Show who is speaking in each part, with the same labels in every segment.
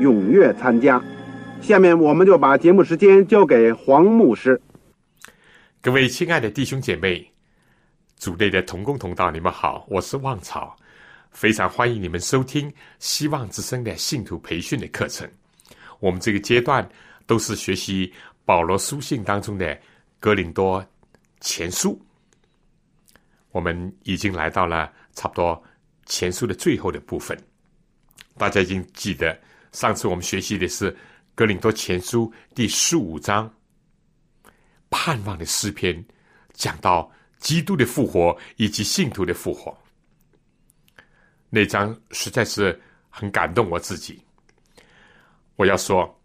Speaker 1: 踊跃参加。下面我们就把节目时间交给黄牧师。
Speaker 2: 各位亲爱的弟兄姐妹、组内的同工同道，你们好，我是旺草，非常欢迎你们收听希望之声的信徒培训的课程。我们这个阶段都是学习保罗书信当中的哥林多。前书，我们已经来到了差不多前书的最后的部分。大家已经记得，上次我们学习的是《格林多前书》第十五章“盼望的诗篇”，讲到基督的复活以及信徒的复活。那章实在是很感动我自己。我要说，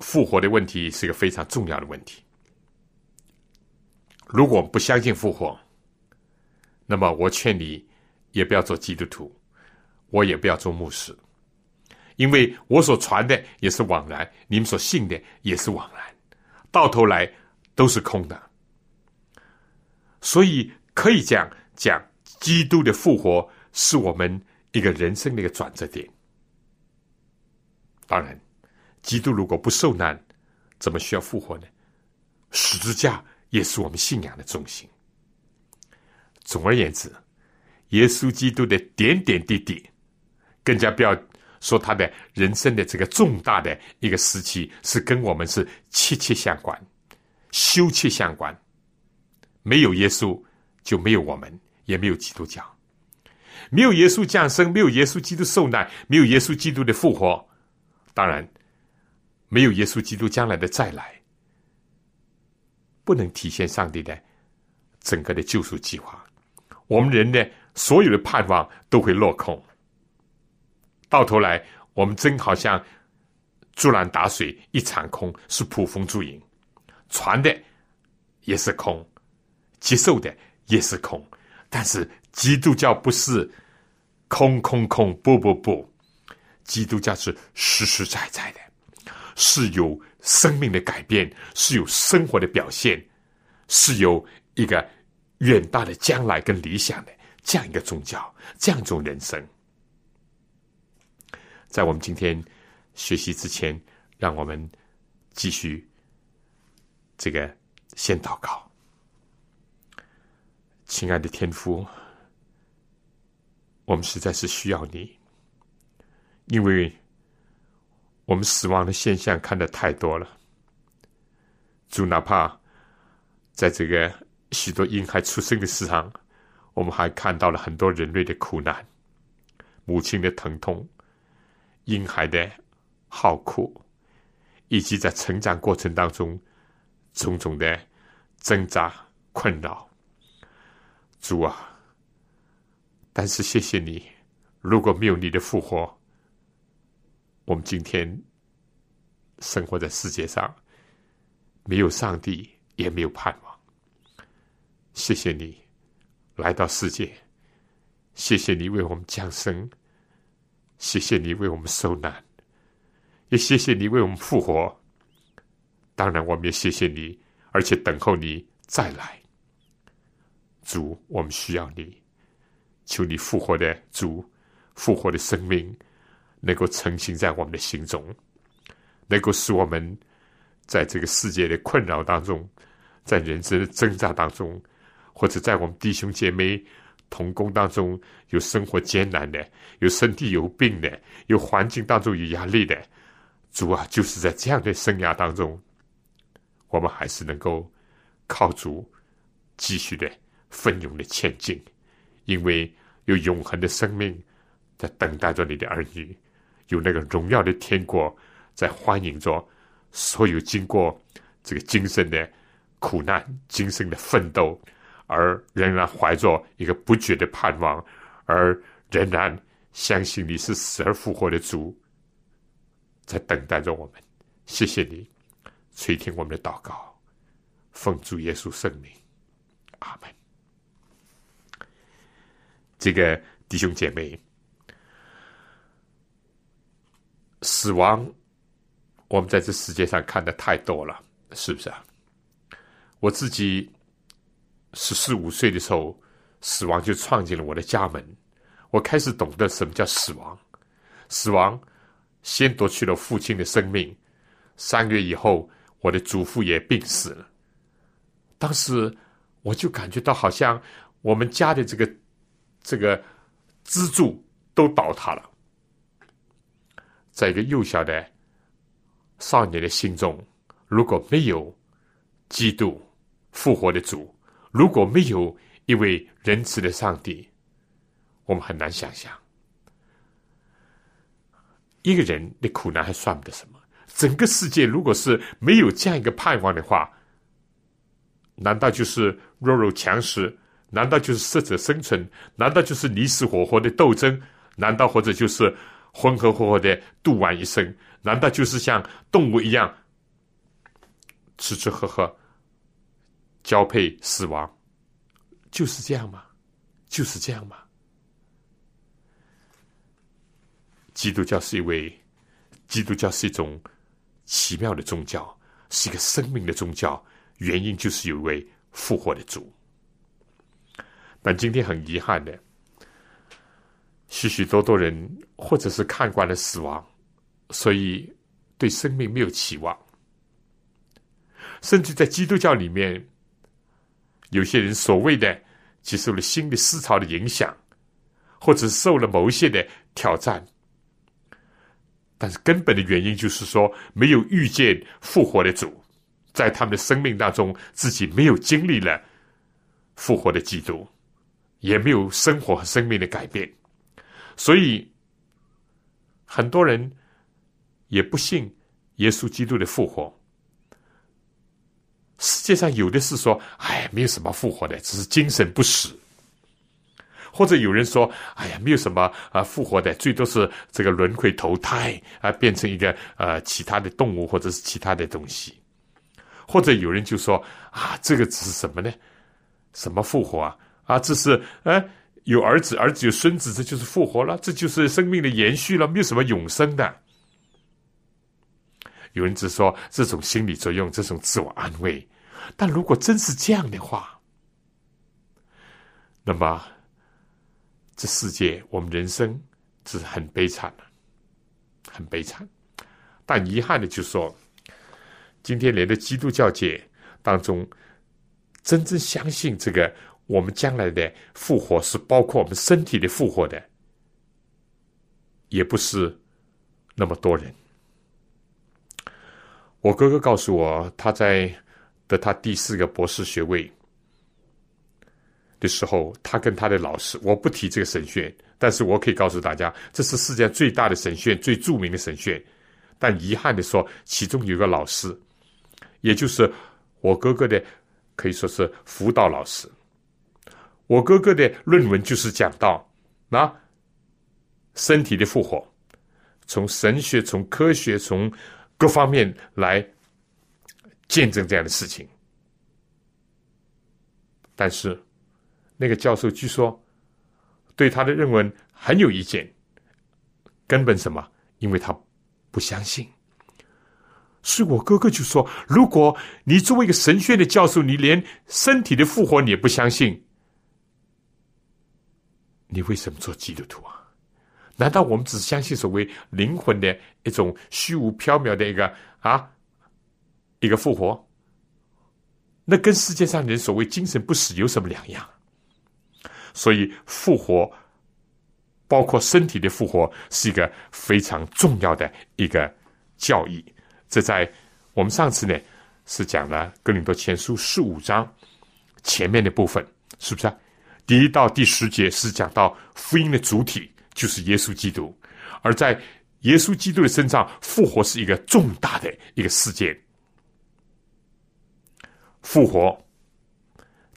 Speaker 2: 复活的问题是个非常重要的问题。如果不相信复活，那么我劝你也不要做基督徒，我也不要做牧师，因为我所传的也是枉然，你们所信的也是枉然，到头来都是空的。所以可以讲讲，基督的复活是我们一个人生的一个转折点。当然，基督如果不受难，怎么需要复活呢？十字架。也是我们信仰的中心。总而言之，耶稣基督的点点滴滴，更加不要说他的人生的这个重大的一个时期，是跟我们是切切相关、休切相关。没有耶稣，就没有我们，也没有基督教。没有耶稣降生，没有耶稣基督受难，没有耶稣基督的复活，当然，没有耶稣基督将来的再来。不能体现上帝的整个的救赎计划，我们人的所有的盼望都会落空。到头来，我们真好像竹篮打水一场空，是捕风捉影，传的也是空，接受的也是空。但是基督教不是空空空，不不不，基督教是实实在在的，是有。生命的改变是有生活的表现，是有一个远大的将来跟理想的这样一个宗教，这样一种人生。在我们今天学习之前，让我们继续这个先祷告。亲爱的天父，我们实在是需要你，因为。我们死亡的现象看得太多了，主哪怕在这个许多婴孩出生的时上，我们还看到了很多人类的苦难，母亲的疼痛，婴孩的好苦，以及在成长过程当中种种的挣扎困扰。主啊，但是谢谢你，如果没有你的复活。我们今天生活在世界上，没有上帝，也没有盼望。谢谢你来到世界，谢谢你为我们降生，谢谢你为我们受难，也谢谢你为我们复活。当然，我们也谢谢你，而且等候你再来。主，我们需要你，求你复活的主，复活的生命。能够成型在我们的心中，能够使我们在这个世界的困扰当中，在人生的挣扎当中，或者在我们弟兄姐妹童工当中有生活艰难的，有身体有病的，有环境当中有压力的。主啊，就是在这样的生涯当中，我们还是能够靠主继续的奋勇的前进，因为有永恒的生命在等待着你的儿女，有那个荣耀的天国在欢迎着所有经过这个今生的苦难、今生的奋斗，而仍然怀着一个不绝的盼望，而仍然相信你是死而复活的主。在等待着我们，谢谢你垂听我们的祷告，奉主耶稣圣名，阿门。这个弟兄姐妹，死亡，我们在这世界上看的太多了，是不是啊？我自己十四五岁的时候，死亡就闯进了我的家门，我开始懂得什么叫死亡，死亡。先夺去了父亲的生命，三个月以后，我的祖父也病死了。当时我就感觉到，好像我们家的这个这个支柱都倒塌了。在一个幼小的少年的心中，如果没有基督复活的主，如果没有一位仁慈的上帝，我们很难想象。一个人的苦难还算不得什么，整个世界如果是没有这样一个盼望的话，难道就是弱肉强食？难道就是适者生存？难道就是你死我活的斗争？难道或者就是浑浑噩噩的度完一生？难道就是像动物一样吃吃喝喝、交配死亡？就是这样吗？就是这样吗？基督教是一位，基督教是一种奇妙的宗教，是一个生命的宗教。原因就是有一位复活的主。但今天很遗憾的，许许多多人或者是看惯了死亡，所以对生命没有期望。甚至在基督教里面，有些人所谓的接受了新的思潮的影响，或者受了某些的挑战。但是根本的原因就是说，没有遇见复活的主，在他们的生命当中，自己没有经历了复活的基督，也没有生活和生命的改变，所以很多人也不信耶稣基督的复活。世界上有的是说，哎，没有什么复活的，只是精神不死。或者有人说：“哎呀，没有什么啊，复活的最多是这个轮回投胎啊，变成一个呃其他的动物或者是其他的东西。”或者有人就说：“啊，这个只是什么呢？什么复活啊？啊，这是呃有儿子，儿子有孙子，这就是复活了，这就是生命的延续了，没有什么永生的。”有人只说这种心理作用，这种自我安慰。但如果真是这样的话，那么。这世界，我们人生是很悲惨的，很悲惨。但遗憾的就是说，今天连的基督教界当中，真正相信这个我们将来的复活是包括我们身体的复活的，也不是那么多人。我哥哥告诉我，他在的他第四个博士学位。的时候，他跟他的老师，我不提这个神学，但是我可以告诉大家，这是世界上最大的神学，最著名的神学。但遗憾的说，其中有个老师，也就是我哥哥的，可以说是辅导老师。我哥哥的论文就是讲到那，身体的复活，从神学、从科学、从各方面来见证这样的事情，但是。那个教授据说对他的论文很有意见，根本什么？因为他不相信。是我哥哥就说：“如果你作为一个神学的教授，你连身体的复活你也不相信，你为什么做基督徒啊？难道我们只相信所谓灵魂的一种虚无缥缈的一个啊一个复活？那跟世界上人所谓精神不死有什么两样？”所以复活，包括身体的复活，是一个非常重要的一个教义。这在我们上次呢是讲了《哥林多前书》十五章前面的部分，是不是啊？第一到第十节是讲到福音的主体就是耶稣基督，而在耶稣基督的身上复活是一个重大的一个事件。复活，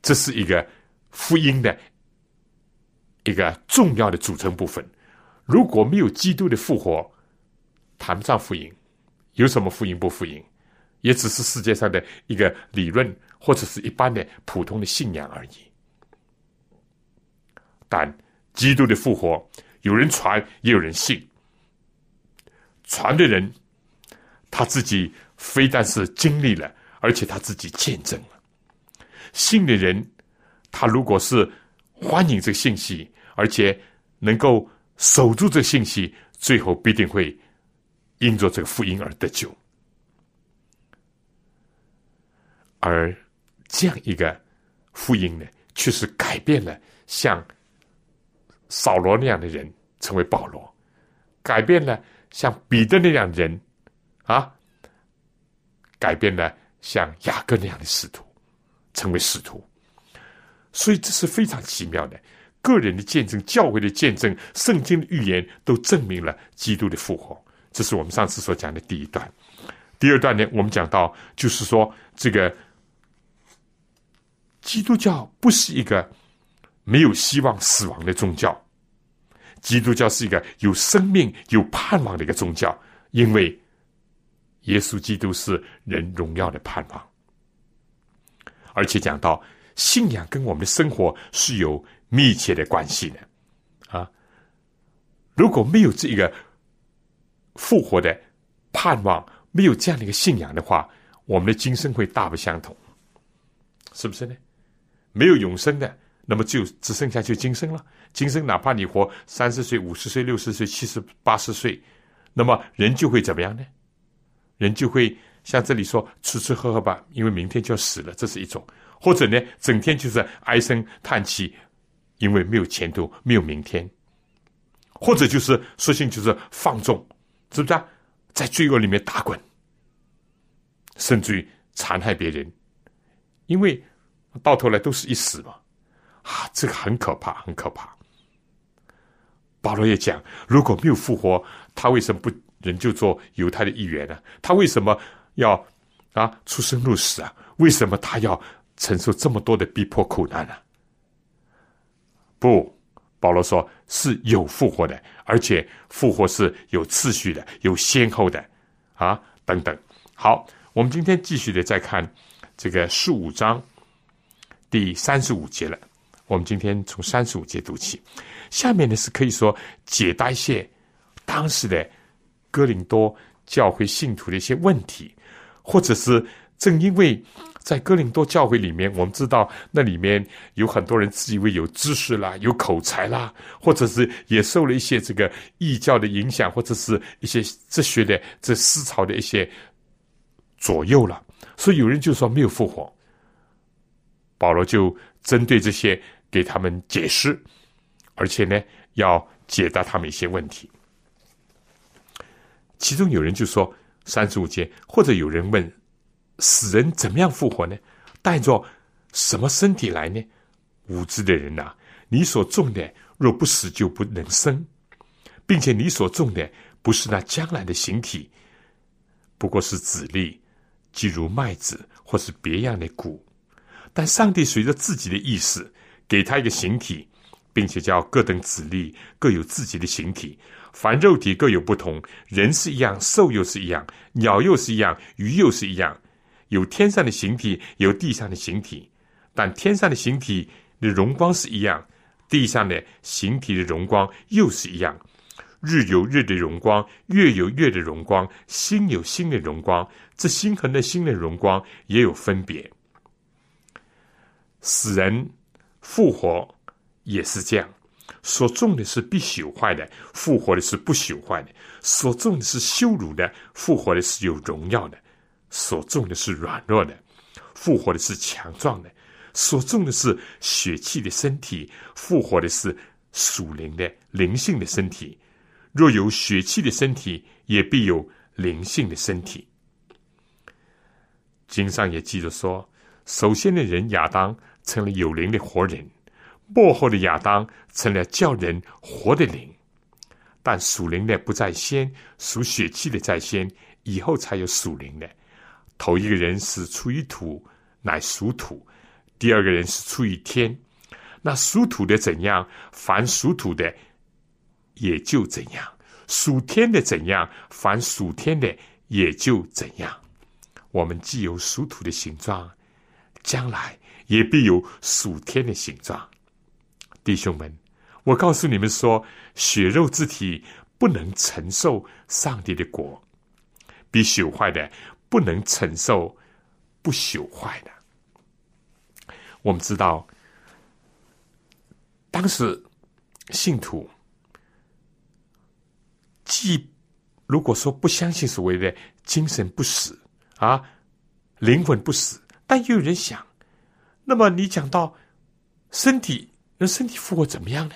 Speaker 2: 这是一个福音的一个重要的组成部分。如果没有基督的复活，谈不上福音。有什么福音不福音？也只是世界上的一个理论，或者是一般的普通的信仰而已。但基督的复活，有人传，也有人信。传的人，他自己非但是经历了，而且他自己见证了。信的人，他如果是欢迎这个信息，而且能够守住这个信息，最后必定会因着这个福音而得救。而这样一个福音呢，却是改变了像扫罗那样的人成为保罗，改变了像彼得那样的人啊，改变了像雅各那样的使徒成为使徒。所以这是非常奇妙的，个人的见证、教会的见证、圣经的预言，都证明了基督的复活。这是我们上次所讲的第一段。第二段呢，我们讲到就是说这个。基督教不是一个没有希望死亡的宗教，基督教是一个有生命、有盼望的一个宗教，因为耶稣基督是人荣耀的盼望，而且讲到信仰跟我们的生活是有密切的关系的啊！如果没有这个复活的盼望，没有这样的一个信仰的话，我们的今生会大不相同，是不是呢？没有永生的，那么就只剩下就今生了。今生哪怕你活三十岁、五十岁、六十岁、七十八十岁，那么人就会怎么样呢？人就会像这里说吃吃喝喝吧，因为明天就要死了，这是一种；或者呢，整天就是唉声叹气，因为没有前途、没有明天；或者就是索性就是放纵，是不是？啊？在罪恶里面打滚，甚至于残害别人，因为。到头来都是一死嘛，啊，这个很可怕，很可怕。保罗也讲，如果没有复活，他为什么不人就做犹太的一员呢？他为什么要啊出生入死啊？为什么他要承受这么多的逼迫苦难呢？不，保罗说是有复活的，而且复活是有次序的，有先后的啊，等等。好，我们今天继续的再看这个十五章。第三十五节了，我们今天从三十五节读起。下面呢是可以说解答一些当时的哥林多教会信徒的一些问题，或者是正因为在哥林多教会里面，我们知道那里面有很多人自以为有知识啦、有口才啦，或者是也受了一些这个异教的影响，或者是一些哲学的这思潮的一些左右了，所以有人就说没有复活。保罗就针对这些给他们解释，而且呢，要解答他们一些问题。其中有人就说三十五节，或者有人问：死人怎么样复活呢？带着什么身体来呢？无知的人呐！你所种的若不死，就不能生，并且你所种的不是那将来的形体，不过是籽粒，即如麦子或是别样的谷。但上帝随着自己的意思，给他一个形体，并且叫各等子粒各有自己的形体。凡肉体各有不同，人是一样，兽又是一样，鸟又是一样，鱼又是一样。有天上的形体，有地上的形体。但天上的形体的荣光是一样，地上的形体的荣光又是一样。日有日的荣光，月有月的荣光，星有星的荣光。这星和那星的荣光也有分别。死人复活也是这样，所种的是必朽坏的，复活的是不朽坏的；所种的是羞辱的，复活的是有荣耀的；所种的是软弱的，复活的是强壮的；所种的是血气的身体，复活的是属灵的灵性的身体。若有血气的身体，也必有灵性的身体。经上也记着说，首先的人亚当成了有灵的活人，幕后的亚当成了叫人活的灵。但属灵的不在先，属血气的在先，以后才有属灵的。头一个人是出于土，乃属土；第二个人是出于天。那属土的怎样，凡属土的也就怎样；属天的怎样，凡属天的也就怎样。我们既有属土的形状，将来也必有属天的形状。弟兄们。我告诉你们说，血肉之体不能承受上帝的果，比朽坏的不能承受不朽坏的。我们知道，当时信徒既如果说不相信所谓的精神不死啊，灵魂不死，但又有人想，那么你讲到身体，那身体复活怎么样呢？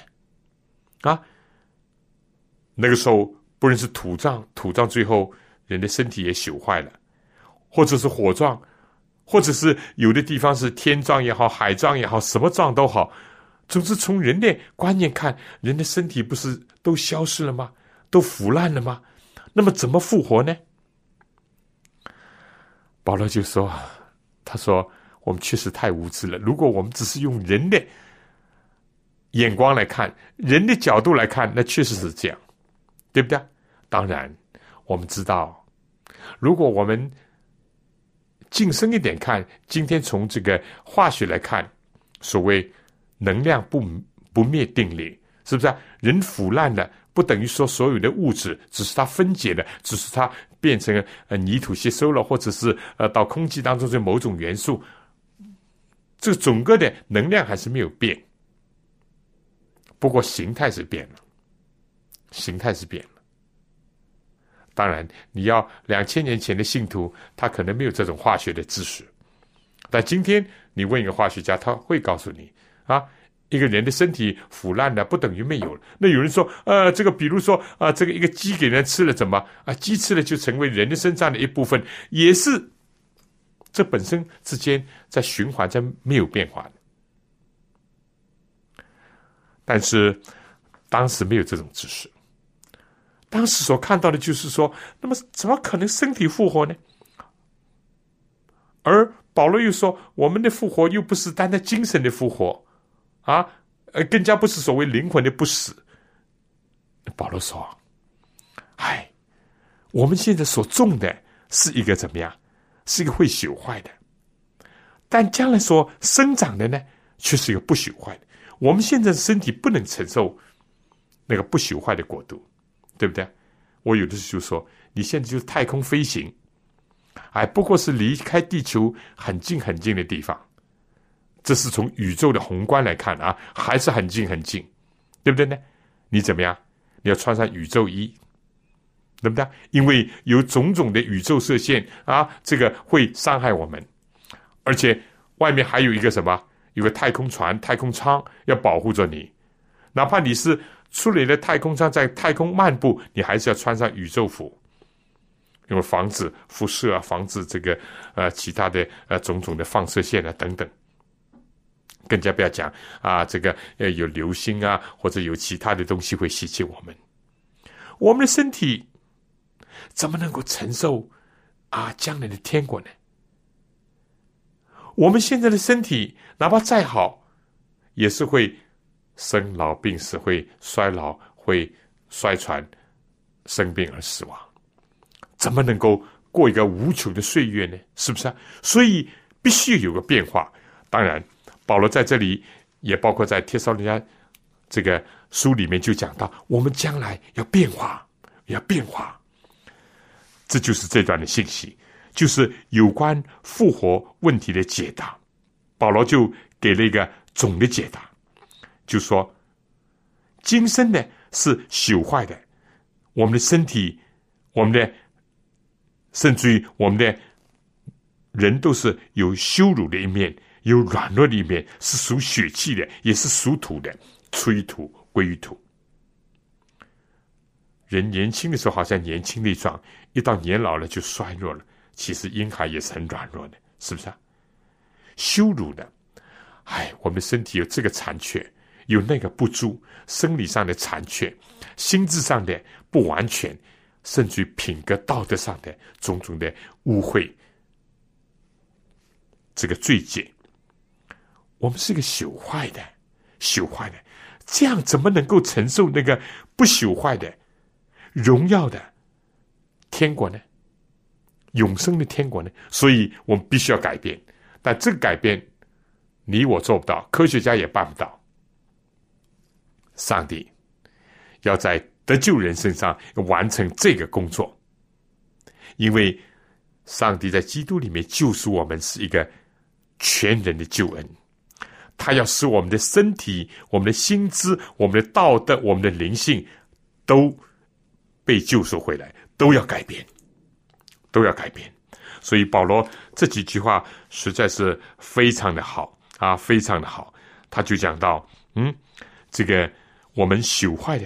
Speaker 2: 啊，那个时候不论是土葬，土葬最后人的身体也朽坏了，或者是火葬，或者是有的地方是天葬也好，海葬也好，什么葬都好，总之从人的观念看，人的身体不是都消失了吗？都腐烂了吗？那么怎么复活呢？保罗就说：“他说我们确实太无知了。如果我们只是用人的。”眼光来看，人的角度来看，那确实是这样，对不对？当然，我们知道，如果我们近深一点看，今天从这个化学来看，所谓能量不不灭定律，是不是？人腐烂了，不等于说所有的物质只是它分解了，只是它变成呃泥土吸收了，或者是呃到空气当中的某种元素，这整个的能量还是没有变。不过形态是变了，形态是变了。当然，你要两千年前的信徒，他可能没有这种化学的知识。但今天你问一个化学家，他会告诉你：啊，一个人的身体腐烂了，不等于没有了。那有人说，呃，这个比如说啊，这个一个鸡给人吃了，怎么啊？鸡吃了就成为人的身上的一部分，也是这本身之间在循环，在没有变化的。但是当时没有这种知识，当时所看到的就是说，那么怎么可能身体复活呢？而保罗又说，我们的复活又不是单单精神的复活啊，呃，更加不是所谓灵魂的不死。保罗说：“哎，我们现在所种的是一个怎么样？是一个会朽坏的，但将来所生长的呢，却是一个不朽坏的。”我们现在身体不能承受那个不朽坏的国度，对不对？我有的时候就说，你现在就是太空飞行，哎，不过是离开地球很近很近的地方，这是从宇宙的宏观来看啊，还是很近很近，对不对呢？你怎么样？你要穿上宇宙衣，对不对？因为有种种的宇宙射线啊，这个会伤害我们，而且外面还有一个什么？有个太空船、太空舱要保护着你，哪怕你是出来的太空舱在太空漫步，你还是要穿上宇宙服，因为防止辐射啊，防止这个呃其他的呃种种的放射线啊等等。更加不要讲啊，这个呃有流星啊，或者有其他的东西会袭击我们，我们的身体怎么能够承受啊将来的天国呢？我们现在的身体，哪怕再好，也是会生老病死，会衰老，会衰残，生病而死亡。怎么能够过一个无穷的岁月呢？是不是啊？所以必须有个变化。当然，保罗在这里也包括在《帖撒罗尼这个书里面就讲到，我们将来要变化，要变化。这就是这段的信息。就是有关复活问题的解答，保罗就给了一个总的解答，就说：今生呢是朽坏的，我们的身体，我们的，甚至于我们的人都是有羞辱的一面，有软弱的一面，是属血气的，也是属土的，出于土归于土。人年轻的时候好像年轻力壮，一到年老了就衰弱了。其实婴孩也是很软弱的，是不是啊？羞辱的，哎，我们身体有这个残缺，有那个不足，生理上的残缺，心智上的不完全，甚至于品格道德上的种种的污秽，这个罪戒，我们是个朽坏的，朽坏的，这样怎么能够承受那个不朽坏的？荣耀的天国呢？永生的天国呢？所以我们必须要改变，但这个改变你我做不到，科学家也办不到。上帝要在得救人身上完成这个工作，因为上帝在基督里面救赎我们是一个全人的救恩，他要使我们的身体、我们的心智、我们的道德、我们的灵性都。被救赎回来，都要改变，都要改变。所以保罗这几句话实在是非常的好啊，非常的好。他就讲到，嗯，这个我们朽坏的，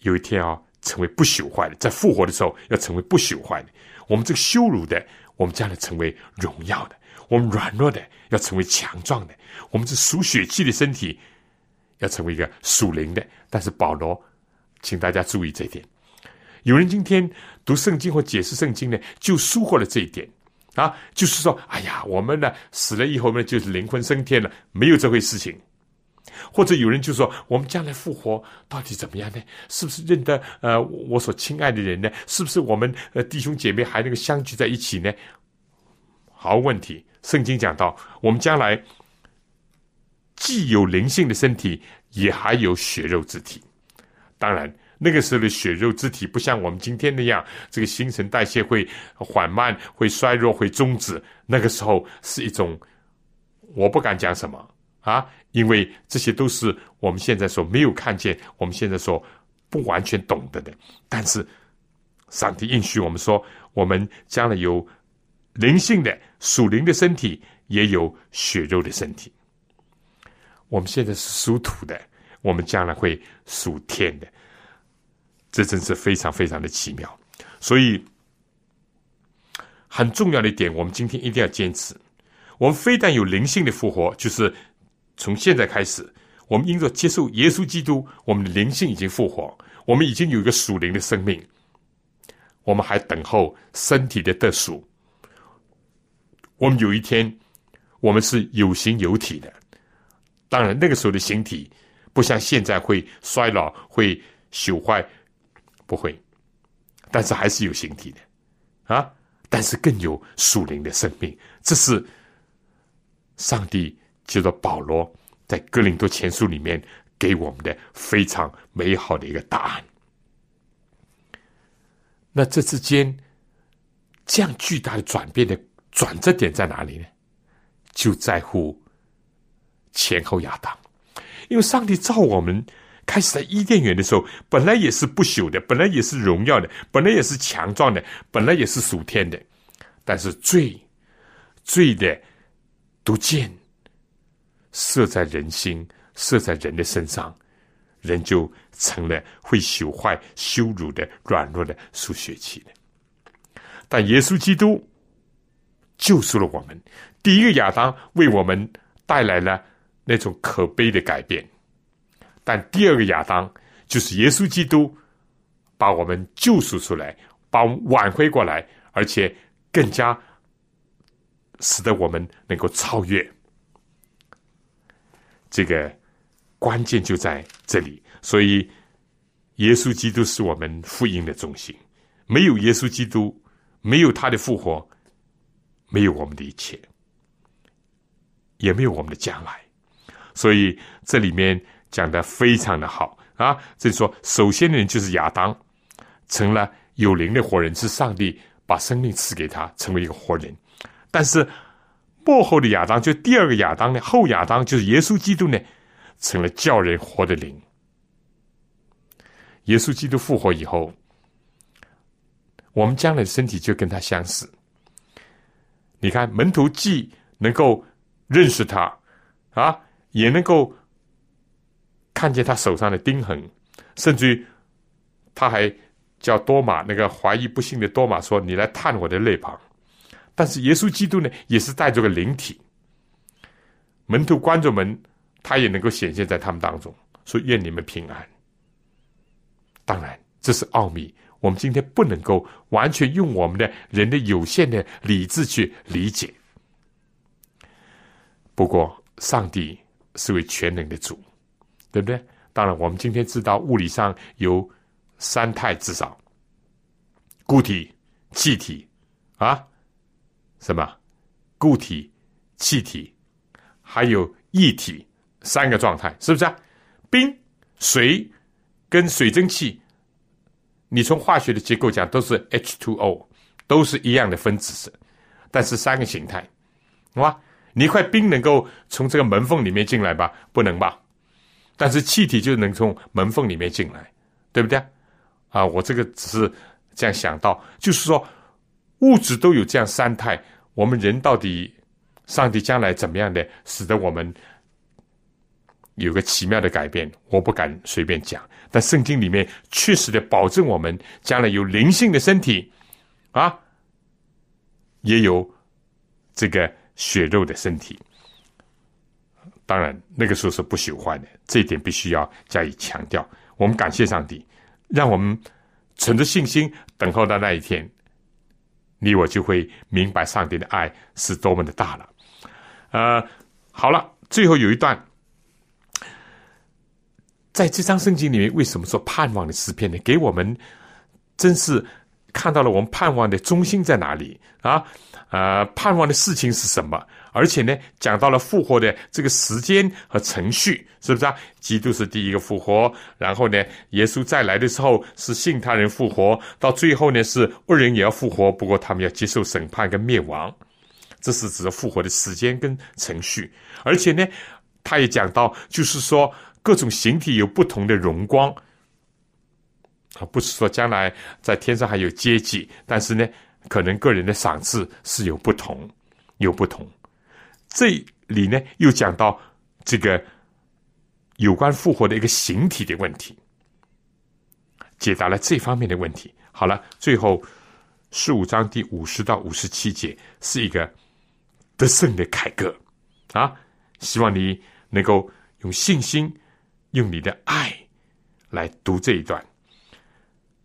Speaker 2: 有一天啊，成为不朽坏的，在复活的时候要成为不朽坏的。我们这个羞辱的，我们将来成为荣耀的。我们软弱的，要成为强壮的。我们这属血气的身体，要成为一个属灵的。但是保罗，请大家注意这一点。有人今天读圣经或解释圣经呢，就疏忽了这一点啊，就是说，哎呀，我们呢死了以后呢，就是灵魂升天了，没有这回事情。或者有人就说，我们将来复活到底怎么样呢？是不是认得呃我所亲爱的人呢？是不是我们呃弟兄姐妹还能够相聚在一起呢？好问题，圣经讲到，我们将来既有灵性的身体，也还有血肉之体，当然。那个时候的血肉之体不像我们今天那样，这个新陈代谢会缓慢、会衰弱、会终止。那个时候是一种，我不敢讲什么啊，因为这些都是我们现在所没有看见、我们现在所不完全懂得的。但是，上帝应许我们说，我们将来有灵性的属灵的身体，也有血肉的身体。我们现在是属土的，我们将来会属天的。这真是非常非常的奇妙，所以很重要的一点，我们今天一定要坚持。我们非但有灵性的复活，就是从现在开始，我们因着接受耶稣基督，我们的灵性已经复活，我们已经有一个属灵的生命，我们还等候身体的得赎。我们有一天，我们是有形有体的，当然那个时候的形体不像现在会衰老、会朽坏。不会，但是还是有形体的啊！但是更有属灵的生命，这是上帝接着保罗在哥林多前书里面给我们的非常美好的一个答案。那这之间这样巨大的转变的转折点在哪里呢？就在乎前后亚当，因为上帝造我们。开始在伊甸园的时候，本来也是不朽的，本来也是荣耀的，本来也是强壮的，本来也是属天的。但是罪，罪的毒箭射在人心，射在人的身上，人就成了会朽坏、羞辱的、软弱的、属血气的。但耶稣基督救赎了我们，第一个亚当为我们带来了那种可悲的改变。但第二个亚当就是耶稣基督，把我们救赎出来，把我们挽回过来，而且更加使得我们能够超越。这个关键就在这里，所以耶稣基督是我们福音的中心。没有耶稣基督，没有他的复活，没有我们的一切，也没有我们的将来。所以这里面。讲的非常的好啊！这说，首先的人就是亚当，成了有灵的活人，是上帝把生命赐给他，成为一个活人。但是幕后的亚当，就第二个亚当呢，后亚当就是耶稣基督呢，成了叫人活的灵。耶稣基督复活以后，我们将来的身体就跟他相似。你看，门徒既能够认识他啊，也能够看见他手上的钉痕，甚至于他还叫多马那个怀疑不信的多马说：“你来探我的肋旁。”但是耶稣基督呢，也是带着个灵体，门徒关着门，他也能够显现在他们当中，说：“愿你们平安。”当然，这是奥秘。我们今天不能够完全用我们的人的有限的理智去理解。不过，上帝是位全能的主，对不对？当然，我们今天知道物理上有三态，至少固体、气体啊，什么固体、气体，还有液体三个状态，是不是啊？冰、水跟水蒸气。你从化学的结构讲，都是 H2O，都是一样的分子式，但是三个形态，好吧？你一块冰能够从这个门缝里面进来吧？不能吧？但是气体就能从门缝里面进来，对不对？啊，我这个只是这样想到，就是说物质都有这样三态，我们人到底上帝将来怎么样的，使得我们有个奇妙的改变？我不敢随便讲。但圣经里面确实的保证我们将来有灵性的身体，啊，也有这个血肉的身体。当然，那个时候是不朽坏的，这一点必须要加以强调。我们感谢上帝，让我们存着信心等候到那一天，你我就会明白上帝的爱是多么的大了。呃，好了，最后有一段。在这张圣经里面，为什么说盼望的诗篇呢？给我们真是看到了我们盼望的中心在哪里啊？呃，盼望的事情是什么？而且呢，讲到了复活的这个时间和程序，是不是啊？基督是第一个复活，然后呢，耶稣再来的时候是信他人复活，到最后呢是恶人也要复活，不过他们要接受审判跟灭亡，这是指复活的时间跟程序。而且呢，他也讲到，就是说。各种形体有不同的荣光，啊，不是说将来在天上还有阶级，但是呢，可能个人的赏赐是有不同，有不同。这里呢，又讲到这个有关复活的一个形体的问题，解答了这方面的问题。好了，最后十五章第五十到五十七节是一个得胜的凯歌啊，希望你能够用信心。用你的爱来读这一段。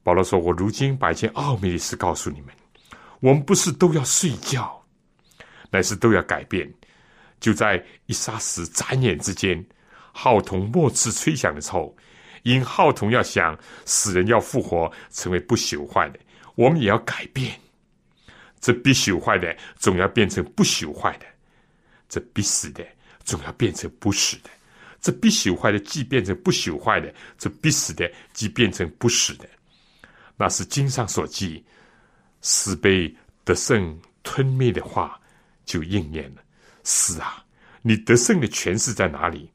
Speaker 2: 保罗说：“我如今把一件奥秘的事告诉你们，我们不是都要睡觉，乃是都要改变。就在一霎时、眨眼之间，号筒末次吹响的时候，因号筒要响，死人要复活，成为不朽坏的，我们也要改变。这必朽坏的，总要变成不朽坏的；这必死的，总要变成不死的。”这必朽坏的，即变成不朽坏的；这必死的，即变成不死的。那是经上所记，死被得胜吞灭的话，就应验了。死啊，你得胜的权势在哪里？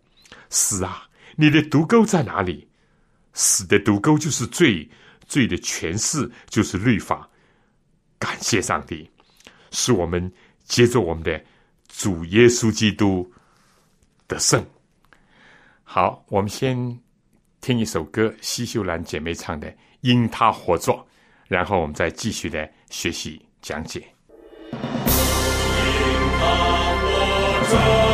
Speaker 2: 死啊，你的毒钩在哪里？死的毒钩就是罪，罪的权势就是律法。感谢上帝，是我们接着我们的主耶稣基督得胜。好，我们先听一首歌，西秀兰姐妹唱的《因他活着》，然后我们再继续的学习讲解。
Speaker 3: 活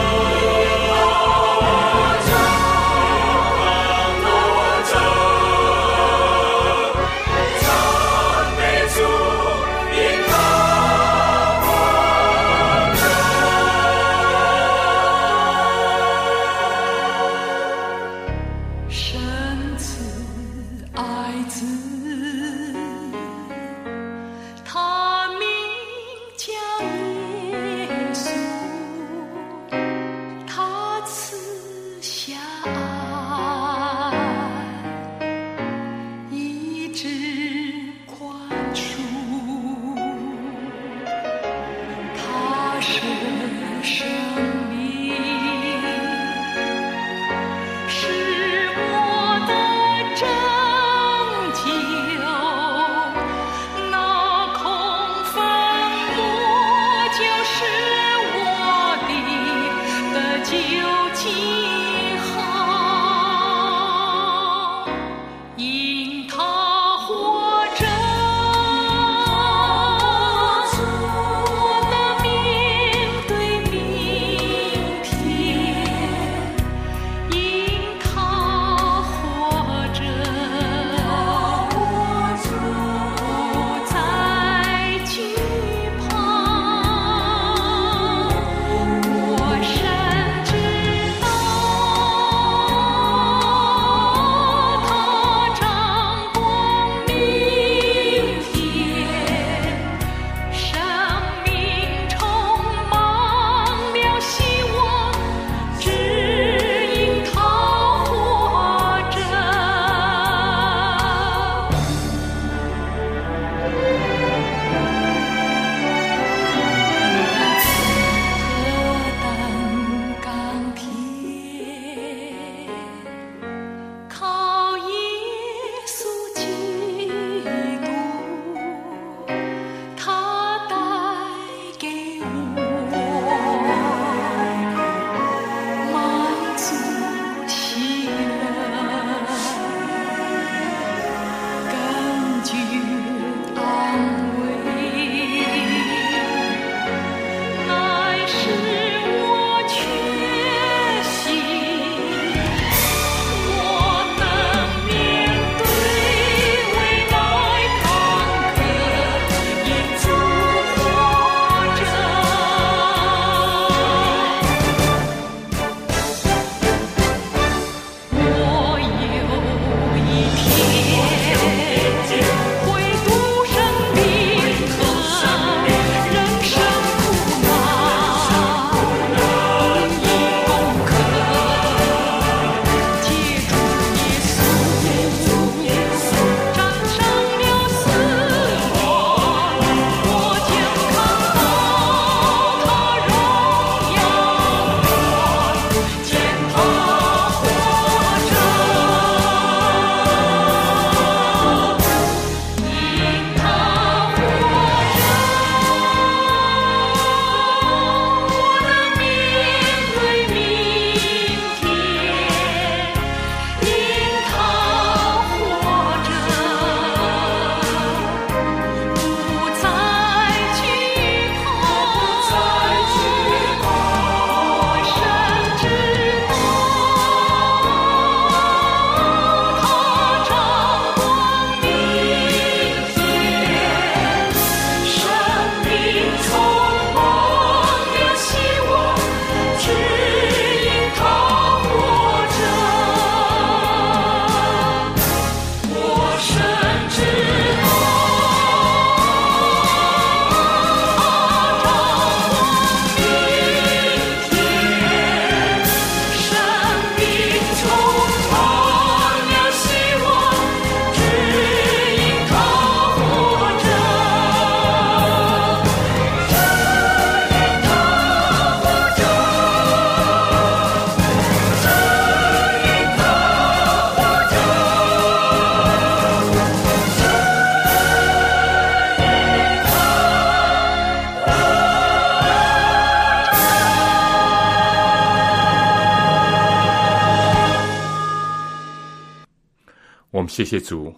Speaker 2: 谢谢主，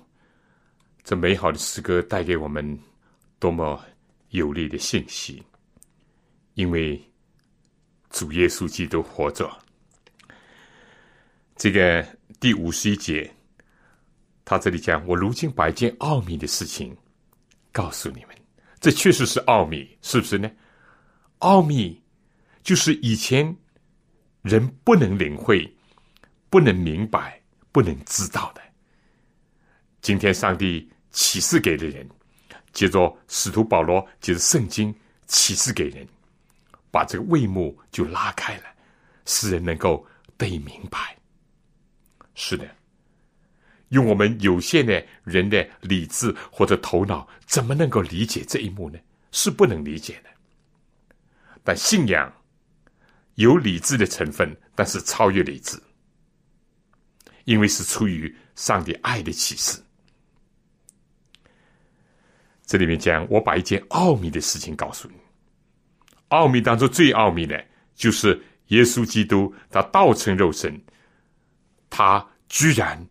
Speaker 2: 这美好的诗歌带给我们多么有力的信息，因为主耶稣基督活着。这个第五十一节，他这里讲：“我如今把一件奥秘的事情告诉你们，这确实是奥秘，是不是呢？奥秘就是以前人不能领会、不能明白、不能知道的。”今天上帝启示给的人，接着使徒保罗接着圣经启示给人，把这个帷幕就拉开了，使人能够得以明白。是的，用我们有限的人的理智或者头脑，怎么能够理解这一幕呢？是不能理解的。但信仰有理智的成分，但是超越理智，因为是出于上帝爱的启示。这里面讲，我把一件奥秘的事情告诉你。奥秘当中最奥秘的，就是耶稣基督他道成肉身，他居然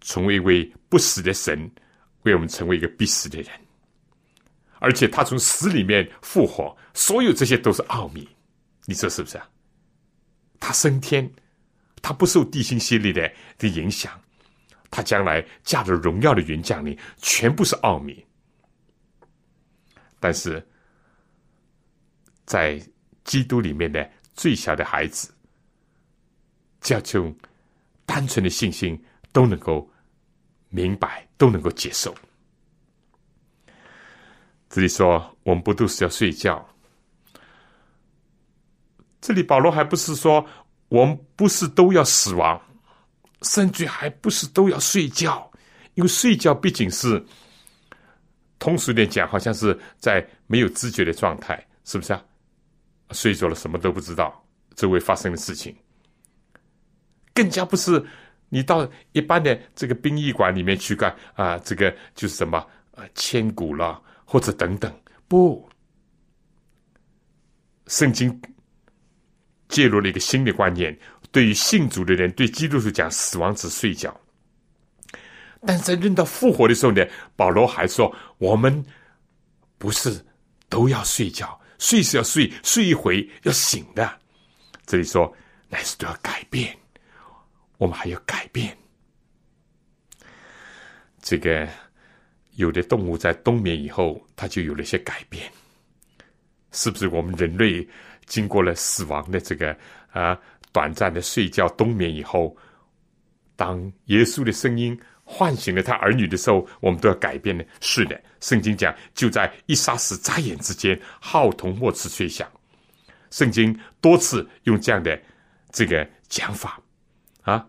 Speaker 2: 成为一位不死的神，为我们成为一个必死的人，而且他从死里面复活，所有这些都是奥秘。你说是不是啊？他升天，他不受地心吸力的的影响。他将来驾着荣耀的云降临，全部是奥秘。但是，在基督里面的最小的孩子，只要用单纯的信心，都能够明白，都能够接受。这里说，我们不都是要睡觉？这里保罗还不是说，我们不是都要死亡？甚至还不是都要睡觉，因为睡觉毕竟是通俗点讲，好像是在没有知觉的状态，是不是啊？睡着了，什么都不知道周围发生的事情，更加不是你到一般的这个殡仪馆里面去干啊，这个就是什么啊，千古了或者等等，不，圣经介入了一个新的观念。对于信主的人，对基督徒讲，死亡只睡觉。但是在论到复活的时候呢，保罗还说，我们不是都要睡觉，睡是要睡，睡一回要醒的。这里说，乃是都要改变，我们还要改变。这个有的动物在冬眠以后，它就有了一些改变，是不是？我们人类经过了死亡的这个啊。短暂的睡觉冬眠以后，当耶稣的声音唤醒了他儿女的时候，我们都要改变呢。是的，圣经讲，就在一霎时眨眼之间，号筒末次吹响。圣经多次用这样的这个讲法啊。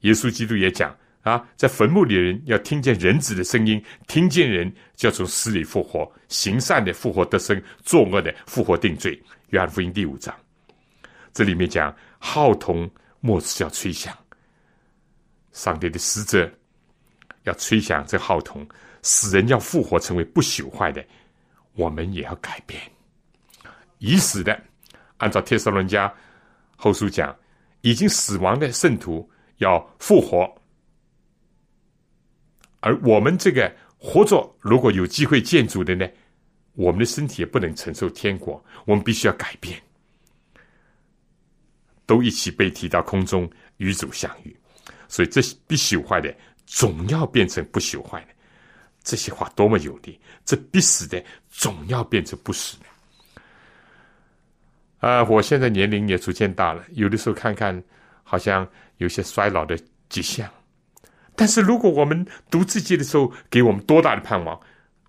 Speaker 2: 耶稣基督也讲啊，在坟墓里的人要听见人子的声音，听见人就要从死里复活，行善的复活得生，作恶的复活定罪。约翰福音第五章，这里面讲。号筒末次要吹响，上帝的使者要吹响这号筒，死人要复活成为不朽坏的，我们也要改变。已死的，按照帖撒罗尼迦后书讲，已经死亡的圣徒要复活，而我们这个活着，如果有机会见主的呢，我们的身体也不能承受天国，我们必须要改变。都一起被提到空中与主相遇，所以这必朽坏的总要变成不朽坏的。这些话多么有力！这必死的总要变成不死的。啊，我现在年龄也逐渐大了，有的时候看看好像有些衰老的迹象。但是如果我们读自己的时候，给我们多大的盼望？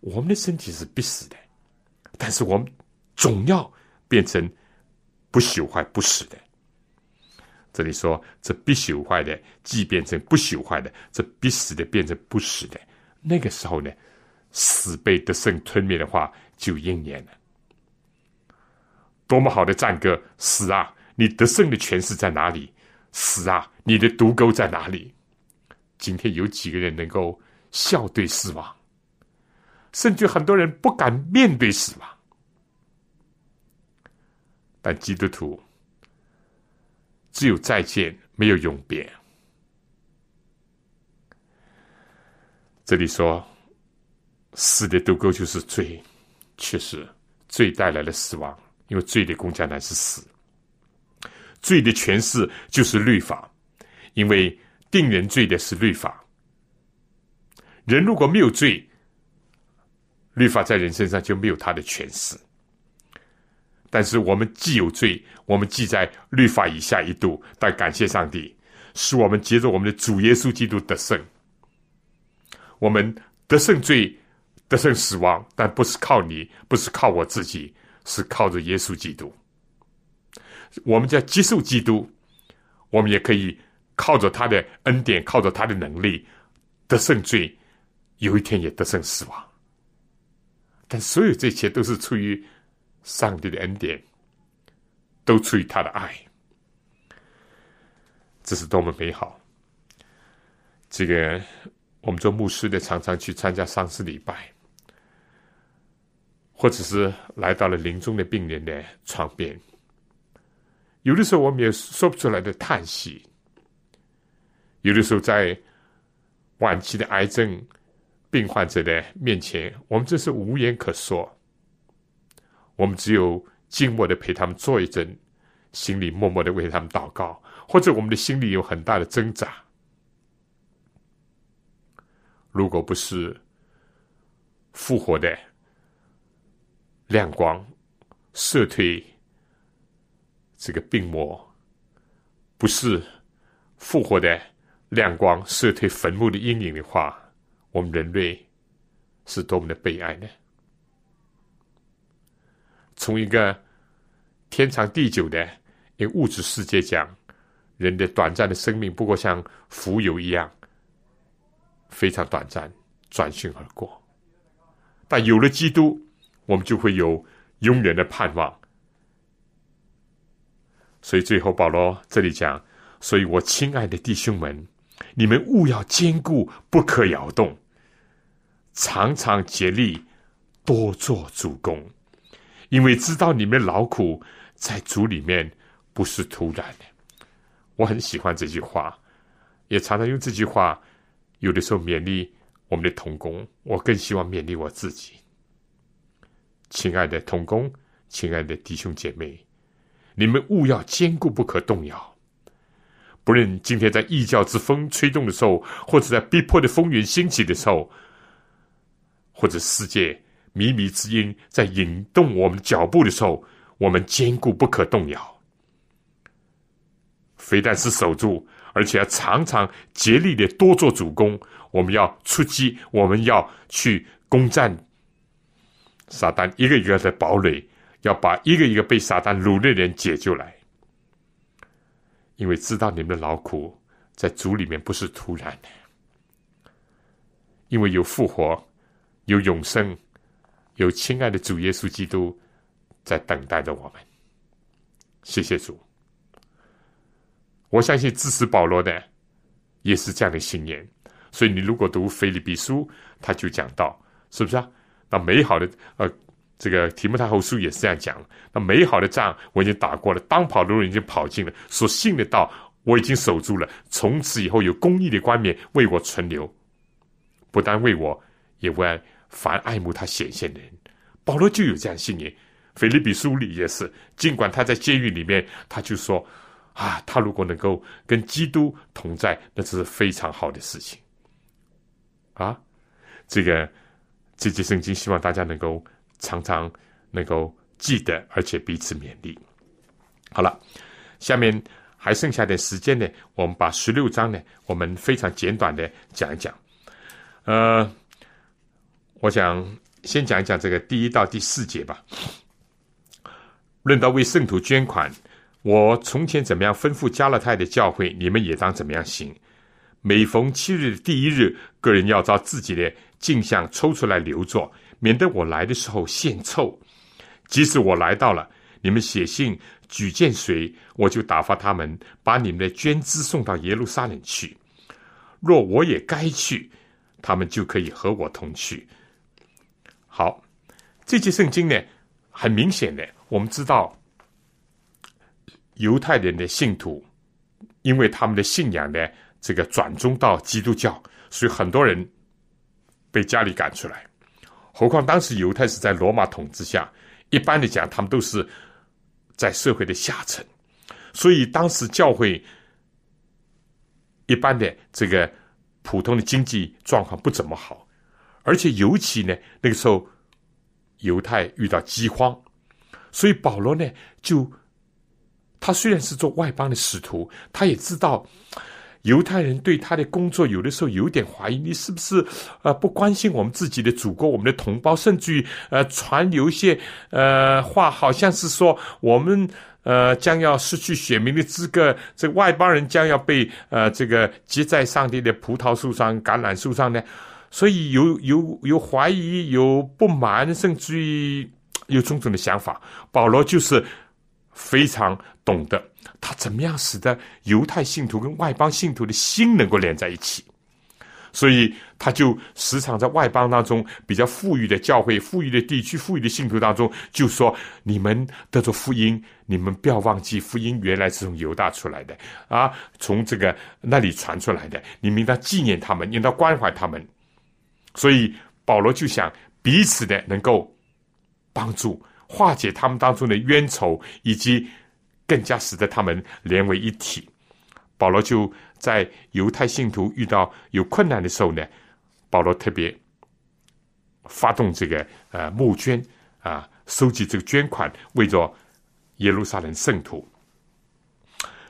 Speaker 2: 我们的身体是必死的，但是我们总要变成不朽坏、不死的。这里说，这必朽坏的，即变成不朽坏的；这必死的，变成不死的。那个时候呢，死被得胜吞灭的话，就应验了。多么好的战歌！死啊，你得胜的权势在哪里？死啊，你的毒钩在哪里？今天有几个人能够笑对死亡？甚至很多人不敢面对死亡。但基督徒。只有再见，没有永别。这里说死的都够就是罪，确实罪带来了死亡，因为罪的公价乃是死。罪的诠释就是律法，因为定人罪的是律法。人如果没有罪，律法在人身上就没有他的诠释。但是我们既有罪，我们既在律法以下一度，但感谢上帝，使我们接着我们的主耶稣基督得胜。我们得胜罪，得胜死亡，但不是靠你，不是靠我自己，是靠着耶稣基督。我们在接受基督，我们也可以靠着他的恩典，靠着他的能力得胜罪，有一天也得胜死亡。但所有这些都是出于上帝的恩典，都出于他的爱，这是多么美好！这个我们做牧师的常常去参加丧事礼拜，或者是来到了临终的病人的床边。有的时候我们也说不出来的叹息，有的时候在晚期的癌症病患者的面前，我们真是无言可说。我们只有静默的陪他们坐一阵，心里默默的为他们祷告，或者我们的心里有很大的挣扎。如果不是复活的亮光射退。这个病魔不是复活的亮光射退坟墓的阴影的话，我们人类是多么的悲哀呢？从一个天长地久的一个物质世界讲，人的短暂的生命不过像浮游一样，非常短暂，转瞬而过。但有了基督，我们就会有永远的盼望。所以最后保罗这里讲，所以我亲爱的弟兄们，你们务要坚固，不可摇动，常常竭力多做主公，因为知道你们劳苦在主里面不是突然的。我很喜欢这句话，也常常用这句话，有的时候勉励我们的同工，我更希望勉励我自己。亲爱的同工，亲爱的弟兄姐妹。你们务要坚固，不可动摇。不论今天在异教之风吹动的时候，或者在逼迫的风云兴起的时候，或者世界靡靡之音在引动我们脚步的时候，我们坚固不可动摇。非但是守住，而且要常常竭力的多做主攻。我们要出击，我们要去攻占撒旦一个一个的堡垒。要把一个一个被撒旦掳的人解救来，因为知道你们的劳苦在主里面不是突然的，因为有复活，有永生，有亲爱的主耶稣基督在等待着我们。谢谢主，我相信支持保罗的也是这样的信念，所以你如果读腓立比书，他就讲到，是不是啊？那美好的呃。这个提摩太后书也是这样讲那美好的仗我已经打过了，当跑的路已经跑尽了，所信的道我已经守住了。从此以后有公义的冠冕为我存留，不但为我，也为凡爱慕他显现的人。保罗就有这样信念。腓立比书里也是，尽管他在监狱里面，他就说：“啊，他如果能够跟基督同在，那是非常好的事情。”啊，这个这节圣经希望大家能够。常常能够记得，而且彼此勉励。好了，下面还剩下的时间呢，我们把十六章呢，我们非常简短的讲一讲。呃，我想先讲一讲这个第一到第四节吧。论到为圣徒捐款，我从前怎么样吩咐加勒泰的教会，你们也当怎么样行。每逢七日的第一日，个人要照自己的镜像抽出来留作。免得我来的时候献臭，即使我来到了，你们写信举荐谁，我就打发他们把你们的捐资送到耶路撒冷去。若我也该去，他们就可以和我同去。好，这节圣经呢，很明显的，我们知道犹太人的信徒，因为他们的信仰的这个转宗到基督教，所以很多人被家里赶出来。何况当时犹太是在罗马统治下，一般的讲，他们都是在社会的下层，所以当时教会一般的这个普通的经济状况不怎么好，而且尤其呢，那个时候犹太遇到饥荒，所以保罗呢，就他虽然是做外邦的使徒，他也知道。犹太人对他的工作有的时候有点怀疑，你是不是呃不关心我们自己的祖国、我们的同胞，甚至于呃传有一些呃话，好像是说我们呃将要失去选民的资格，这外邦人将要被呃这个结在上帝的葡萄树上、橄榄树上呢？所以有有有怀疑、有不满，甚至于有种种的想法。保罗就是非常懂得。他怎么样使得犹太信徒跟外邦信徒的心能够连在一起？所以他就时常在外邦当中比较富裕的教会、富裕的地区、富裕的信徒当中，就说：“你们得着福音，你们不要忘记，福音原来是从犹大出来的啊，从这个那里传出来的。你们应当纪念他们，应当关怀他们。”所以保罗就想彼此的能够帮助化解他们当中的冤仇，以及。更加使得他们连为一体。保罗就在犹太信徒遇到有困难的时候呢，保罗特别发动这个呃募捐啊，收集这个捐款，为着耶路撒冷圣徒。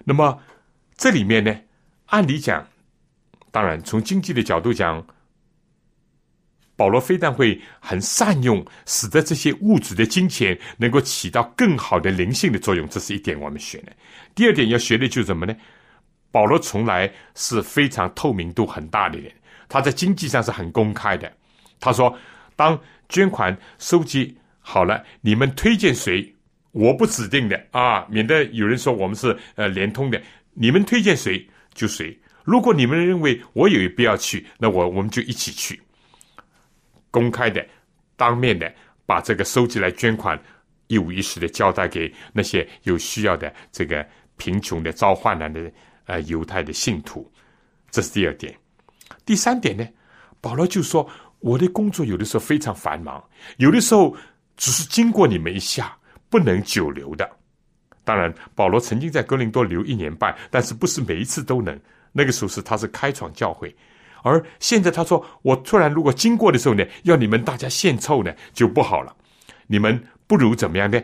Speaker 2: 那么这里面呢，按理讲，当然从经济的角度讲。保罗非但会很善用，使得这些物质的金钱能够起到更好的灵性的作用，这是一点我们学的。第二点要学的就是什么呢？保罗从来是非常透明度很大的人，他在经济上是很公开的。他说：“当捐款收集好了，你们推荐谁？我不指定的啊，免得有人说我们是呃联通的。你们推荐谁就谁。如果你们认为我有必要去，那我我们就一起去。”公开的、当面的，把这个收集来捐款，一五一十的交代给那些有需要的、这个贫穷的、遭患难的呃犹太的信徒，这是第二点。第三点呢，保罗就说：“我的工作有的时候非常繁忙，有的时候只是经过你们一下，不能久留的。当然，保罗曾经在哥林多留一年半，但是不是每一次都能。那个时候是他是开创教会。”而现在他说：“我突然如果经过的时候呢，要你们大家献凑呢，就不好了。你们不如怎么样呢？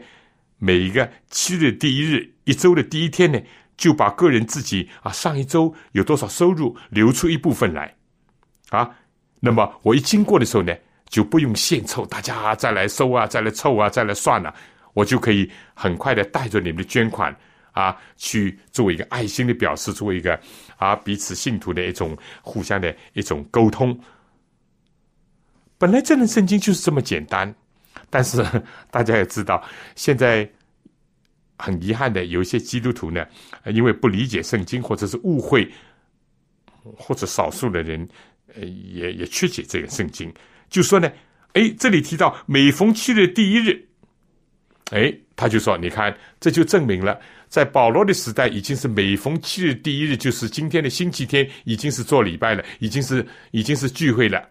Speaker 2: 每一个七日第一日，一周的第一天呢，就把个人自己啊上一周有多少收入留出一部分来，啊，那么我一经过的时候呢，就不用献凑，大家再来收啊，再来凑啊，再来算了，我就可以很快的带着你们的捐款。”啊，去做一个爱心的表示，作为一个啊彼此信徒的一种互相的一种沟通。本来这本圣经就是这么简单，但是 大家也知道，现在很遗憾的，有一些基督徒呢，因为不理解圣经，或者是误会，或者少数的人，呃，也也曲解这个圣经，就说呢，哎，这里提到每逢七日第一日，哎，他就说，你看，这就证明了。在保罗的时代，已经是每逢七日第一日，就是今天的星期天，已经是做礼拜了，已经是已经是聚会了。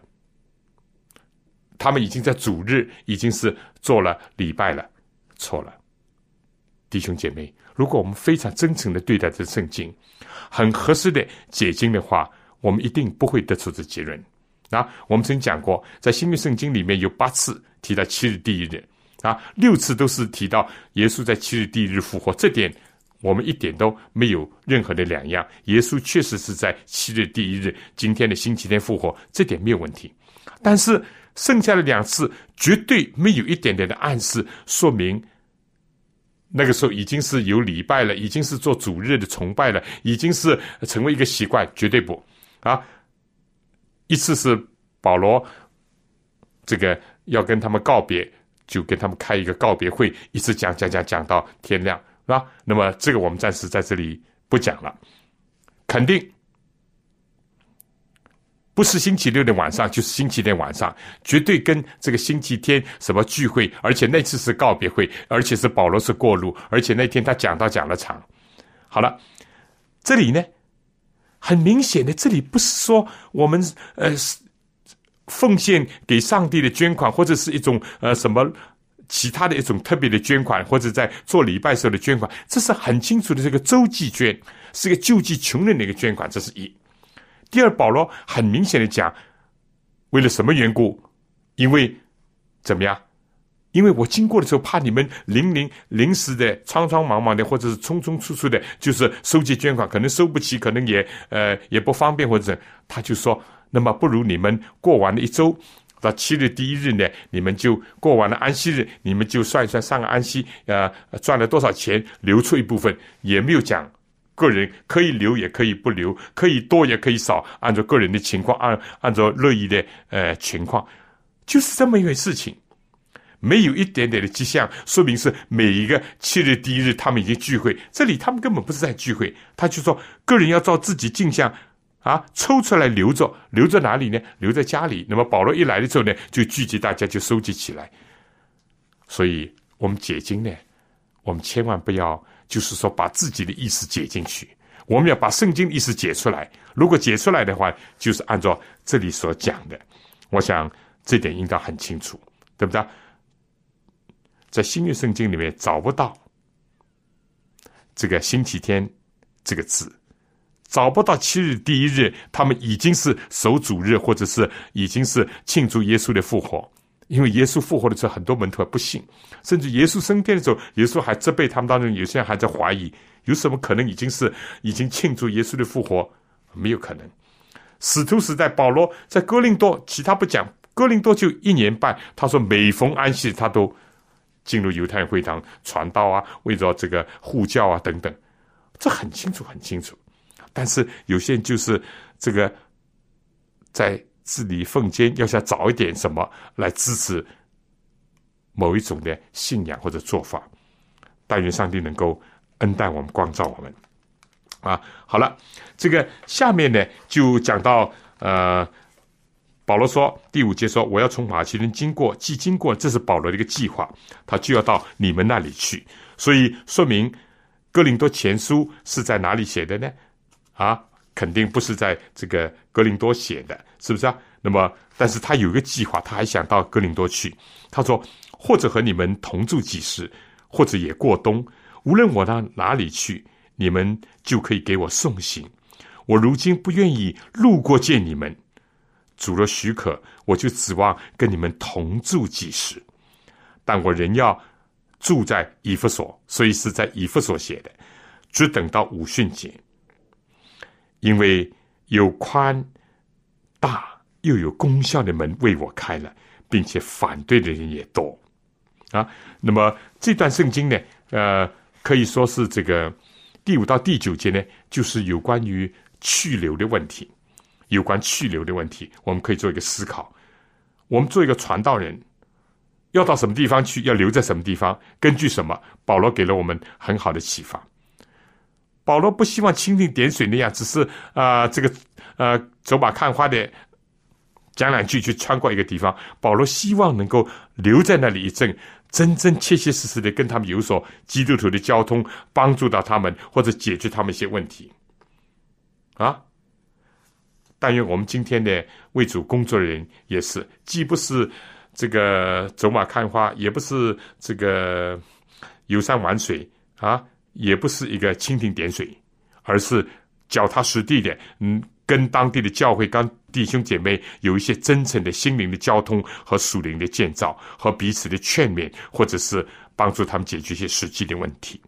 Speaker 2: 他们已经在主日，已经是做了礼拜了。错了，弟兄姐妹，如果我们非常真诚的对待这圣经，很合适的解经的话，我们一定不会得出这结论。啊，我们曾讲过，在新约圣经里面有八次提到七日第一日，啊，六次都是提到耶稣在七日第一日复活，这点。我们一点都没有任何的两样。耶稣确实是在七日第一日，今天的星期天复活，这点没有问题。但是剩下的两次绝对没有一点点的暗示，说明那个时候已经是有礼拜了，已经是做主日的崇拜了，已经是成为一个习惯，绝对不啊。一次是保罗这个要跟他们告别，就跟他们开一个告别会，一直讲讲讲讲到天亮。啊，那么这个我们暂时在这里不讲了。肯定不是星期六的晚上，就是星期天晚上，绝对跟这个星期天什么聚会，而且那次是告别会，而且是保罗是过路，而且那天他讲到讲了长。好了，这里呢，很明显的，这里不是说我们呃奉献给上帝的捐款，或者是一种呃什么其他的一种特别的捐款，或者在做礼拜时候的捐款，这是很清楚的。这个周济捐是个救济穷人的一个捐款，这是一。第二，保罗很明显的讲，为了什么缘故？因为怎么样？因为我经过的时候，怕你们临临临时的、匆匆忙忙的，或者是匆匆促促的，就是收集捐款，可能收不起，可能也呃也不方便，或者他就说，那么不如你们过完了一周，到七日第一日呢，你们就过完了安息日，你们就算一算上个安息，呃，赚了多少钱，留出一部分，也没有讲个人可以留也可以不留，可以多也可以少，按照个人的情况，按按照乐意的呃情况，就是这么一回事情。没有一点点的迹象，说明是每一个七日第一日，他们已经聚会。这里他们根本不是在聚会，他就说个人要照自己镜像啊抽出来留着，留在哪里呢？留在家里。那么保罗一来的时候呢，就聚集大家，就收集起来。所以我们解经呢，我们千万不要就是说把自己的意思解进去，我们要把圣经意思解出来。如果解出来的话，就是按照这里所讲的。我想这点应该很清楚，对不对？在新约圣经里面找不到这个星期天这个字，找不到七日第一日，他们已经是守主日，或者是已经是庆祝耶稣的复活。因为耶稣复活的时候，很多门徒还不信，甚至耶稣升天的时候，耶稣还责备他们当中有些人还在怀疑，有什么可能已经是已经庆祝耶稣的复活？没有可能。使徒时代，保罗在哥林多，其他不讲，哥林多就一年半，他说每逢安息他都。进入犹太会堂传道啊，为着这个护教啊等等，这很清楚很清楚。但是有些人就是这个在字里奉间要想找一点什么来支持某一种的信仰或者做法。但愿上帝能够恩待我们，光照我们。啊，好了，这个下面呢就讲到呃。保罗说：“第五节说，我要从马其顿经过，既经过，这是保罗的一个计划，他就要到你们那里去。所以说明哥林多前书是在哪里写的呢？啊，肯定不是在这个格林多写的，是不是啊？那么，但是他有一个计划，他还想到格林多去。他说，或者和你们同住几时，或者也过冬，无论我到哪里去，你们就可以给我送行。我如今不愿意路过见你们。”主若许可，我就指望跟你们同住几时，但我仍要住在以弗所，所以是在以弗所写的，只等到五旬节，因为有宽大又有功效的门为我开了，并且反对的人也多啊。那么这段圣经呢，呃，可以说是这个第五到第九节呢，就是有关于去留的问题。有关去留的问题，我们可以做一个思考。我们做一个传道人，要到什么地方去，要留在什么地方，根据什么？保罗给了我们很好的启发。保罗不希望蜻蜓点水那样，只是啊，这个呃走马看花的讲两句去穿过一个地方。保罗希望能够留在那里一阵，真真切切实实的跟他们有所基督徒的交通，帮助到他们，或者解决他们一些问题啊。但愿我们今天的为主工作的人也是，既不是这个走马看花，也不是这个游山玩水啊，也不是一个蜻蜓点水，而是脚踏实地的，嗯，跟当地的教会、跟弟兄姐妹有一些真诚的心灵的交通和属灵的建造，和彼此的劝勉，或者是帮助他们解决一些实际的问题。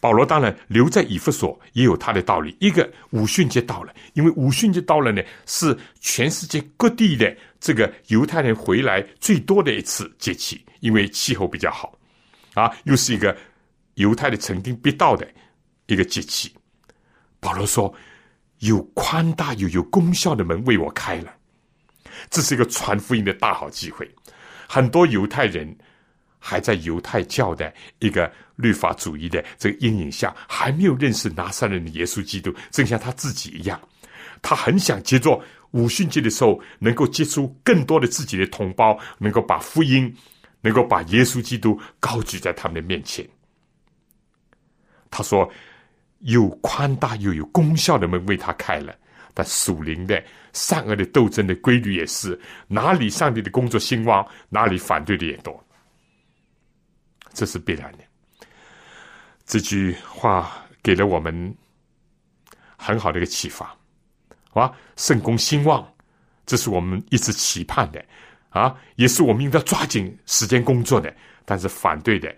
Speaker 2: 保罗当然留在以弗所也有他的道理。一个五旬节到了，因为五旬节到了呢，是全世界各地的这个犹太人回来最多的一次节气，因为气候比较好，啊，又是一个犹太的曾经必到的一个节气。保罗说：“有宽大又有功效的门为我开了，这是一个传福音的大好机会。很多犹太人。”还在犹太教的一个律法主义的这个阴影下，还没有认识拿撒勒的耶稣基督，正像他自己一样，他很想接着五旬节的时候，能够接触更多的自己的同胞，能够把福音，能够把耶稣基督高举在他们的面前。他说：“有宽大又有功效的门为他开了。”但属灵的善恶的斗争的规律也是，哪里上帝的工作兴旺，哪里反对的也多，这是必然的。这句话给了我们很好的一个启发，啊，圣公兴旺，这是我们一直期盼的，啊，也是我们应该抓紧时间工作的。但是反对的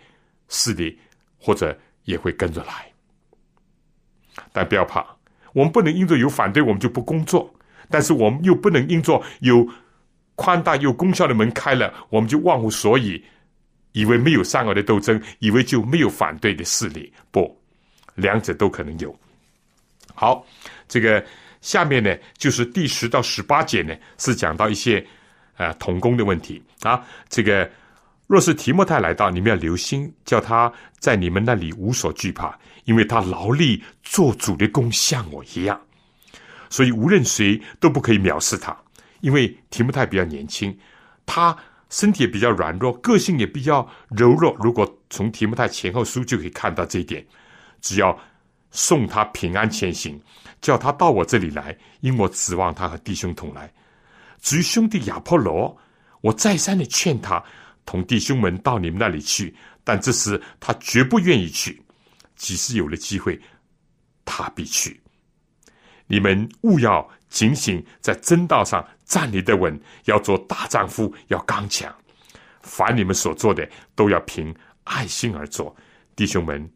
Speaker 2: 势力或者也会跟着来，但不要怕，我们不能因着有反对我们就不工作，但是我们又不能因着有宽大有功效的门开了，我们就忘乎所以，以为没有善恶的斗争，以为就没有反对的势力。不，两者都可能有。好，这个下面呢，就是第十到十八节呢，是讲到一些呃童工的问题啊，这个。若是提莫泰来到，你们要留心，叫他在你们那里无所惧怕，因为他劳力做主的工像我一样，所以无论谁都不可以藐视他。因为提莫泰比较年轻，他身体也比较软弱，个性也比较柔弱。如果从提莫泰前后书就可以看到这一点。只要送他平安前行，叫他到我这里来，因我指望他和弟兄同来。至于兄弟亚波罗，我再三的劝他。同弟兄们到你们那里去，但这时他绝不愿意去。即使有了机会，他必去。你们务要警醒，在真道上站立的稳，要做大丈夫，要刚强。凡你们所做的，都要凭爱心而做。弟兄们，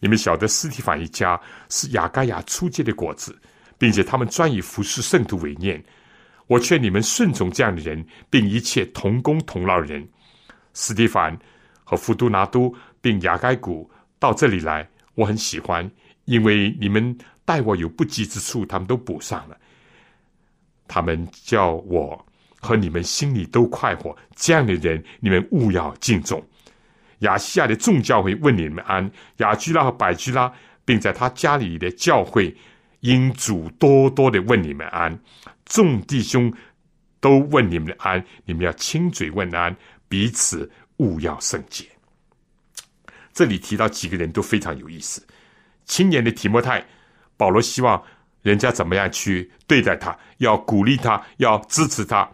Speaker 2: 你们晓得斯提凡一家是雅盖亚出借的果子，并且他们专以服侍圣徒为念。我劝你们顺从这样的人，并一切同工同劳人。斯蒂凡和福都拿都并雅盖古到这里来，我很喜欢，因为你们待我有不及之处，他们都补上了。他们叫我和你们心里都快活，这样的人你们务要敬重。亚细亚的众教会问你们安，雅居拉和百居拉，并在他家里的教会，因主多多的问你们安。众弟兄都问你们的安，你们要亲嘴问安。彼此勿要圣洁。这里提到几个人都非常有意思。青年的提摩太，保罗希望人家怎么样去对待他，要鼓励他，要支持他。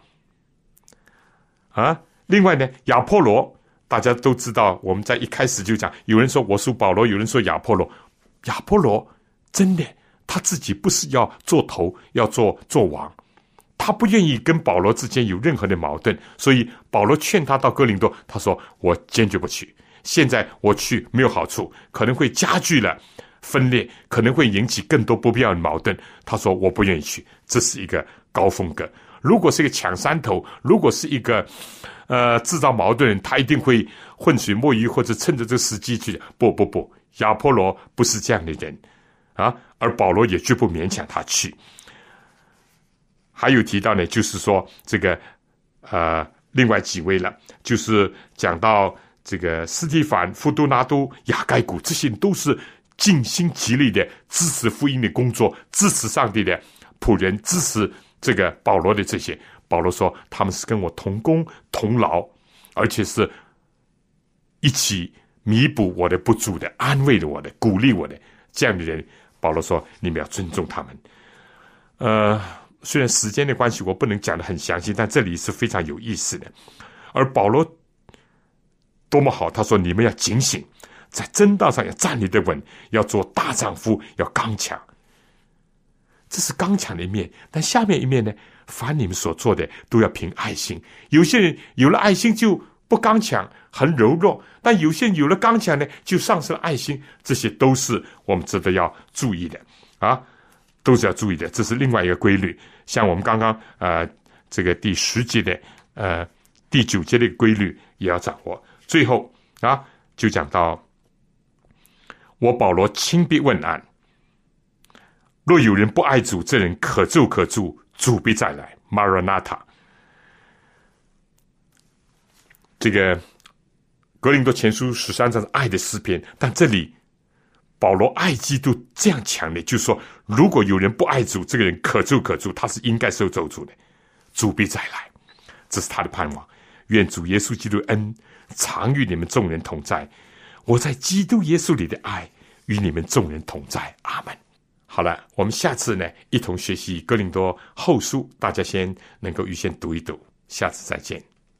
Speaker 2: 啊，另外呢，亚波罗，大家都知道，我们在一开始就讲，有人说我属保罗，有人说亚波罗。亚波罗真的他自己不是要做头，要做做王。他不愿意跟保罗之间有任何的矛盾，所以保罗劝他到哥林多，他说：“我坚决不去。现在我去没有好处，可能会加剧了分裂，可能会引起更多不必要的矛盾。”他说：“我不愿意去，这是一个高风格。如果是一个抢山头，如果是一个呃制造矛盾，他一定会浑水摸鱼，或者趁着这个时机去。不不不，亚波罗不是这样的人啊，而保罗也绝不勉强他去。”还有提到呢，就是说这个，呃，另外几位了，就是讲到这个斯蒂凡、夫多纳都、雅盖古，这些都是尽心极力的支持福音的工作，支持上帝的仆人，支持这个保罗的这些。保罗说，他们是跟我同工同劳，而且是一起弥补我的不足的，安慰着我的，鼓励我的这样的人。保罗说，你们要尊重他们，呃。虽然时间的关系，我不能讲的很详细，但这里是非常有意思的。而保罗多么好，他说：“你们要警醒，在正道上要站立的稳，要做大丈夫，要刚强。”这是刚强的一面，但下面一面呢？凡你们所做的，都要凭爱心。有些人有了爱心就不刚强，很柔弱；但有些人有了刚强呢，就丧失了爱心。这些都是我们值得要注意的啊。都是要注意的，这是另外一个规律。像我们刚刚呃这个第十节的呃第九节的规律也要掌握。最后啊，就讲到我保罗亲笔问安：若有人不爱主，这人可咒可助，主必再来。Maranatha。这个格林多前书十三章爱的诗篇，但这里。保罗爱基督这样强烈，就说，如果有人不爱主，这个人可咒可助，他是应该受咒诅的。主必再来，这是他的盼望。愿主耶稣基督恩常与你们众人同在。我在基督耶稣里的爱与你们众人同在。阿门。好了，我们下次呢一同学习《哥林多后书》，大家先能够预先读一读，下次再见。